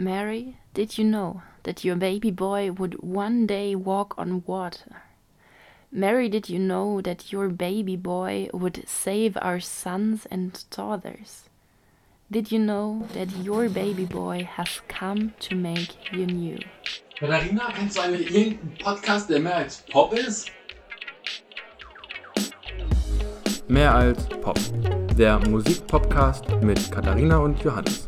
Mary, did you know that your baby boy would one day walk on water? Mary, did you know that your baby boy would save our sons and daughters? Did you know that your baby boy has come to make you new? Katharina, kennst du eigentlich irgendeinen Podcast, der mehr als Pop ist? Mehr als Pop. Der Musikpodcast mit Katharina und Johannes.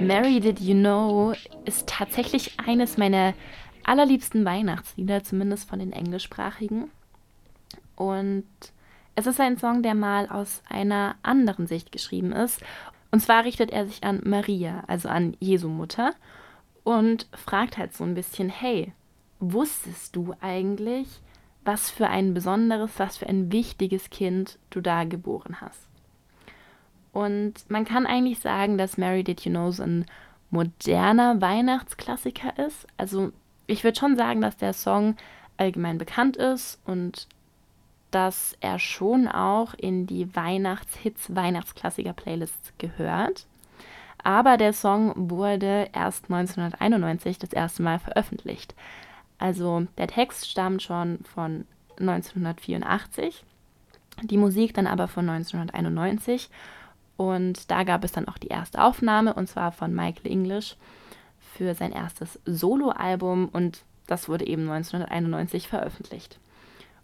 Mary Did You Know ist tatsächlich eines meiner allerliebsten Weihnachtslieder, zumindest von den englischsprachigen. Und es ist ein Song, der mal aus einer anderen Sicht geschrieben ist. Und zwar richtet er sich an Maria, also an Jesu Mutter, und fragt halt so ein bisschen, hey, wusstest du eigentlich, was für ein besonderes, was für ein wichtiges Kind du da geboren hast? Und man kann eigentlich sagen, dass Mary Did You Know so ein moderner Weihnachtsklassiker ist. Also ich würde schon sagen, dass der Song allgemein bekannt ist und dass er schon auch in die Weihnachtshits, Weihnachtsklassiker-Playlists gehört. Aber der Song wurde erst 1991 das erste Mal veröffentlicht. Also der Text stammt schon von 1984, die Musik dann aber von 1991. Und da gab es dann auch die erste Aufnahme, und zwar von Michael English für sein erstes Soloalbum und das wurde eben 1991 veröffentlicht.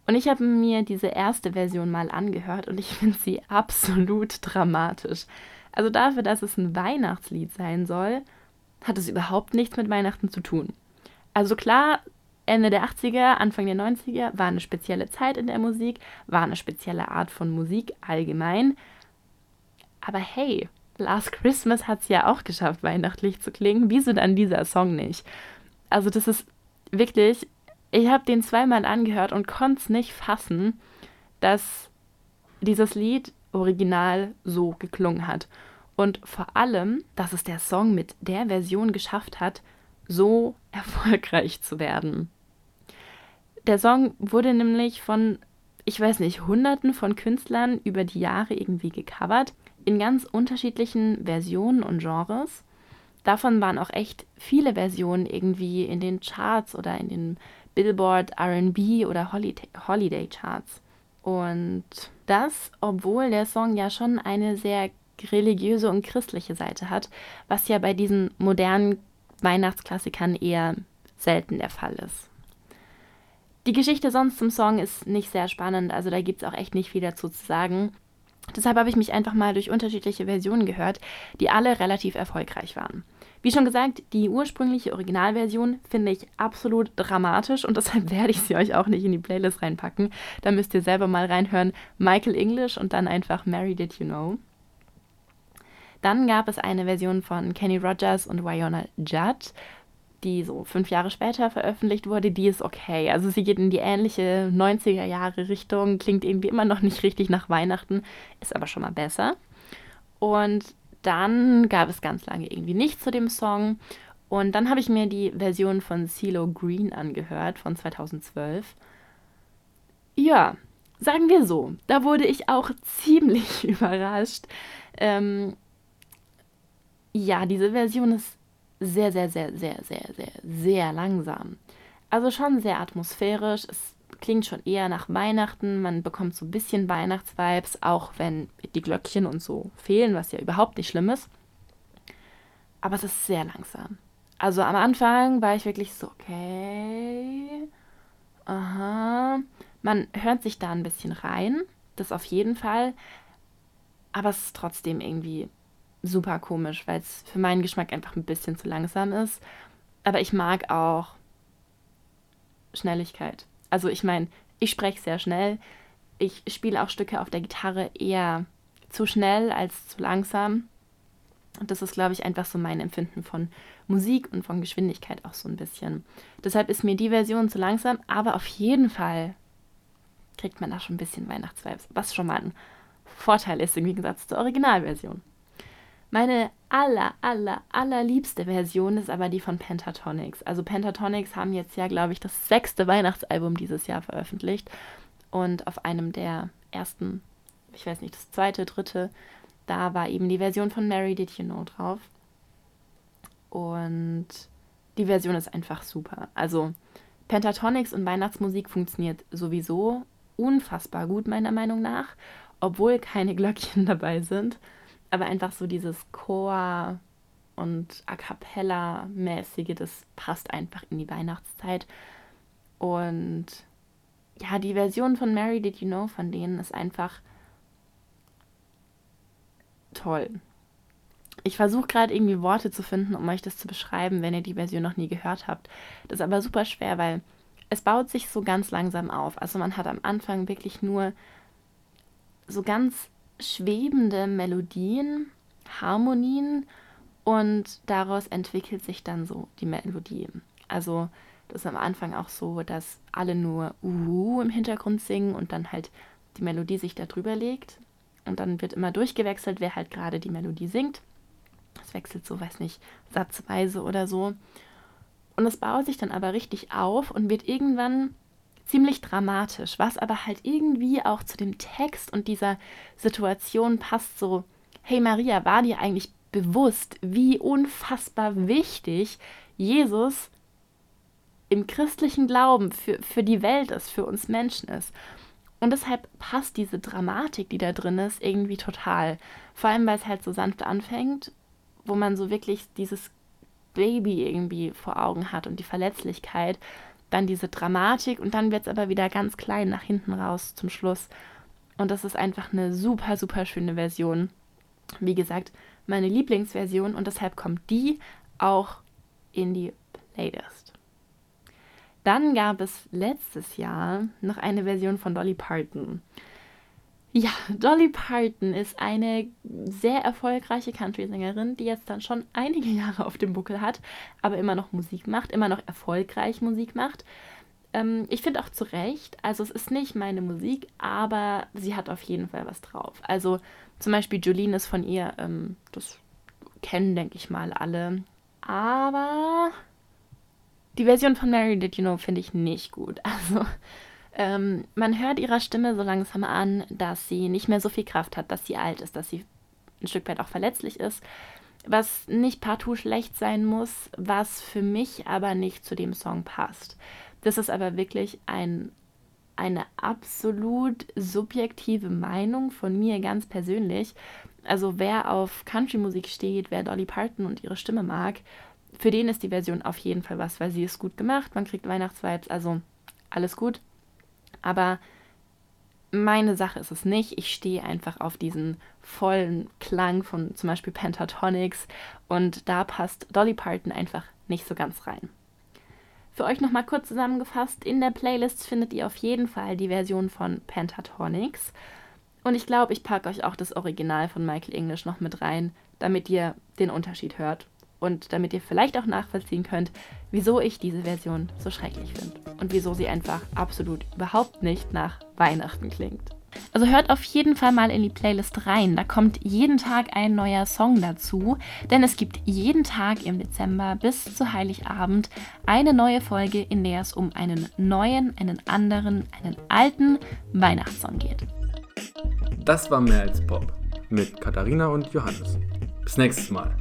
Und ich habe mir diese erste Version mal angehört und ich finde sie absolut dramatisch. Also dafür, dass es ein Weihnachtslied sein soll, hat es überhaupt nichts mit Weihnachten zu tun. Also klar, Ende der 80er, Anfang der 90er war eine spezielle Zeit in der Musik, war eine spezielle Art von Musik allgemein. Aber hey, Last Christmas hat es ja auch geschafft, weihnachtlich zu klingen. Wieso dann dieser Song nicht? Also das ist wirklich, ich habe den zweimal angehört und konnte es nicht fassen, dass dieses Lied original so geklungen hat. Und vor allem, dass es der Song mit der Version geschafft hat, so erfolgreich zu werden. Der Song wurde nämlich von, ich weiß nicht, Hunderten von Künstlern über die Jahre irgendwie gecovert in ganz unterschiedlichen Versionen und Genres. Davon waren auch echt viele Versionen irgendwie in den Charts oder in den Billboard RB oder Holiday Charts. Und das, obwohl der Song ja schon eine sehr religiöse und christliche Seite hat, was ja bei diesen modernen Weihnachtsklassikern eher selten der Fall ist. Die Geschichte sonst zum Song ist nicht sehr spannend, also da gibt es auch echt nicht viel dazu zu sagen. Deshalb habe ich mich einfach mal durch unterschiedliche Versionen gehört, die alle relativ erfolgreich waren. Wie schon gesagt, die ursprüngliche Originalversion finde ich absolut dramatisch und deshalb werde ich sie euch auch nicht in die Playlist reinpacken. Da müsst ihr selber mal reinhören. Michael English und dann einfach Mary Did You Know. Dann gab es eine Version von Kenny Rogers und Wyona Judd die so fünf Jahre später veröffentlicht wurde, die ist okay. Also sie geht in die ähnliche 90er Jahre Richtung, klingt irgendwie immer noch nicht richtig nach Weihnachten, ist aber schon mal besser. Und dann gab es ganz lange irgendwie nichts zu dem Song. Und dann habe ich mir die Version von CeeLo Green angehört von 2012. Ja, sagen wir so, da wurde ich auch ziemlich überrascht. Ähm, ja, diese Version ist sehr, sehr, sehr, sehr, sehr, sehr, sehr langsam. Also schon sehr atmosphärisch. Es klingt schon eher nach Weihnachten. Man bekommt so ein bisschen Weihnachtsvibes, auch wenn die Glöckchen und so fehlen, was ja überhaupt nicht schlimm ist. Aber es ist sehr langsam. Also am Anfang war ich wirklich so, okay. Aha. Man hört sich da ein bisschen rein. Das auf jeden Fall. Aber es ist trotzdem irgendwie super komisch, weil es für meinen Geschmack einfach ein bisschen zu langsam ist. Aber ich mag auch Schnelligkeit. Also ich meine, ich spreche sehr schnell. Ich spiele auch Stücke auf der Gitarre eher zu schnell als zu langsam. Und das ist, glaube ich, einfach so mein Empfinden von Musik und von Geschwindigkeit auch so ein bisschen. Deshalb ist mir die Version zu langsam, aber auf jeden Fall kriegt man da schon ein bisschen Weihnachtsvibes, was schon mal ein Vorteil ist im Gegensatz zur Originalversion. Meine aller, aller, allerliebste Version ist aber die von Pentatonics. Also Pentatonics haben jetzt ja, glaube ich, das sechste Weihnachtsalbum dieses Jahr veröffentlicht. Und auf einem der ersten, ich weiß nicht, das zweite, dritte, da war eben die Version von Mary Did You Know drauf. Und die Version ist einfach super. Also Pentatonics und Weihnachtsmusik funktioniert sowieso unfassbar gut, meiner Meinung nach, obwohl keine Glöckchen dabei sind. Aber einfach so dieses Chor und A cappella-mäßige, das passt einfach in die Weihnachtszeit. Und ja, die Version von Mary Did You Know von denen ist einfach toll. Ich versuche gerade irgendwie Worte zu finden, um euch das zu beschreiben, wenn ihr die Version noch nie gehört habt. Das ist aber super schwer, weil es baut sich so ganz langsam auf. Also man hat am Anfang wirklich nur so ganz schwebende Melodien, Harmonien und daraus entwickelt sich dann so die Melodie. Also das ist am Anfang auch so, dass alle nur Uhu im Hintergrund singen und dann halt die Melodie sich da drüber legt. Und dann wird immer durchgewechselt, wer halt gerade die Melodie singt. Das wechselt so, weiß nicht, satzweise oder so. Und es baut sich dann aber richtig auf und wird irgendwann ziemlich dramatisch, was aber halt irgendwie auch zu dem Text und dieser Situation passt so, hey Maria, war dir eigentlich bewusst, wie unfassbar wichtig Jesus im christlichen Glauben für, für die Welt ist, für uns Menschen ist. Und deshalb passt diese Dramatik, die da drin ist, irgendwie total. Vor allem, weil es halt so sanft anfängt, wo man so wirklich dieses Baby irgendwie vor Augen hat und die Verletzlichkeit, dann diese Dramatik und dann wird es aber wieder ganz klein nach hinten raus zum Schluss. Und das ist einfach eine super, super schöne Version. Wie gesagt, meine Lieblingsversion und deshalb kommt die auch in die Playlist. Dann gab es letztes Jahr noch eine Version von Dolly Parton. Ja, Dolly Parton ist eine sehr erfolgreiche Country-Sängerin, die jetzt dann schon einige Jahre auf dem Buckel hat, aber immer noch Musik macht, immer noch erfolgreich Musik macht. Ähm, ich finde auch zu Recht, also es ist nicht meine Musik, aber sie hat auf jeden Fall was drauf. Also zum Beispiel Jolene ist von ihr, ähm, das kennen, denke ich mal, alle. Aber die Version von Mary Did You Know finde ich nicht gut. Also ähm, man hört ihrer Stimme so langsam an, dass sie nicht mehr so viel Kraft hat, dass sie alt ist, dass sie ein Stück weit auch verletzlich ist, was nicht partout schlecht sein muss, was für mich aber nicht zu dem Song passt. Das ist aber wirklich ein, eine absolut subjektive Meinung von mir ganz persönlich. Also wer auf Country-Musik steht, wer Dolly Parton und ihre Stimme mag, für den ist die Version auf jeden Fall was, weil sie ist gut gemacht, man kriegt Weihnachtsvibes, also alles gut. Aber meine Sache ist es nicht. Ich stehe einfach auf diesen vollen Klang von zum Beispiel Pentatonics und da passt Dolly Parton einfach nicht so ganz rein. Für euch nochmal kurz zusammengefasst, in der Playlist findet ihr auf jeden Fall die Version von Pentatonics. Und ich glaube, ich packe euch auch das Original von Michael English noch mit rein, damit ihr den Unterschied hört und damit ihr vielleicht auch nachvollziehen könnt, wieso ich diese Version so schrecklich finde und wieso sie einfach absolut überhaupt nicht nach Weihnachten klingt. Also hört auf jeden Fall mal in die Playlist rein. Da kommt jeden Tag ein neuer Song dazu, denn es gibt jeden Tag im Dezember bis zu Heiligabend eine neue Folge, in der es um einen neuen, einen anderen, einen alten Weihnachtssong geht. Das war mehr als Pop mit Katharina und Johannes. Bis nächstes Mal.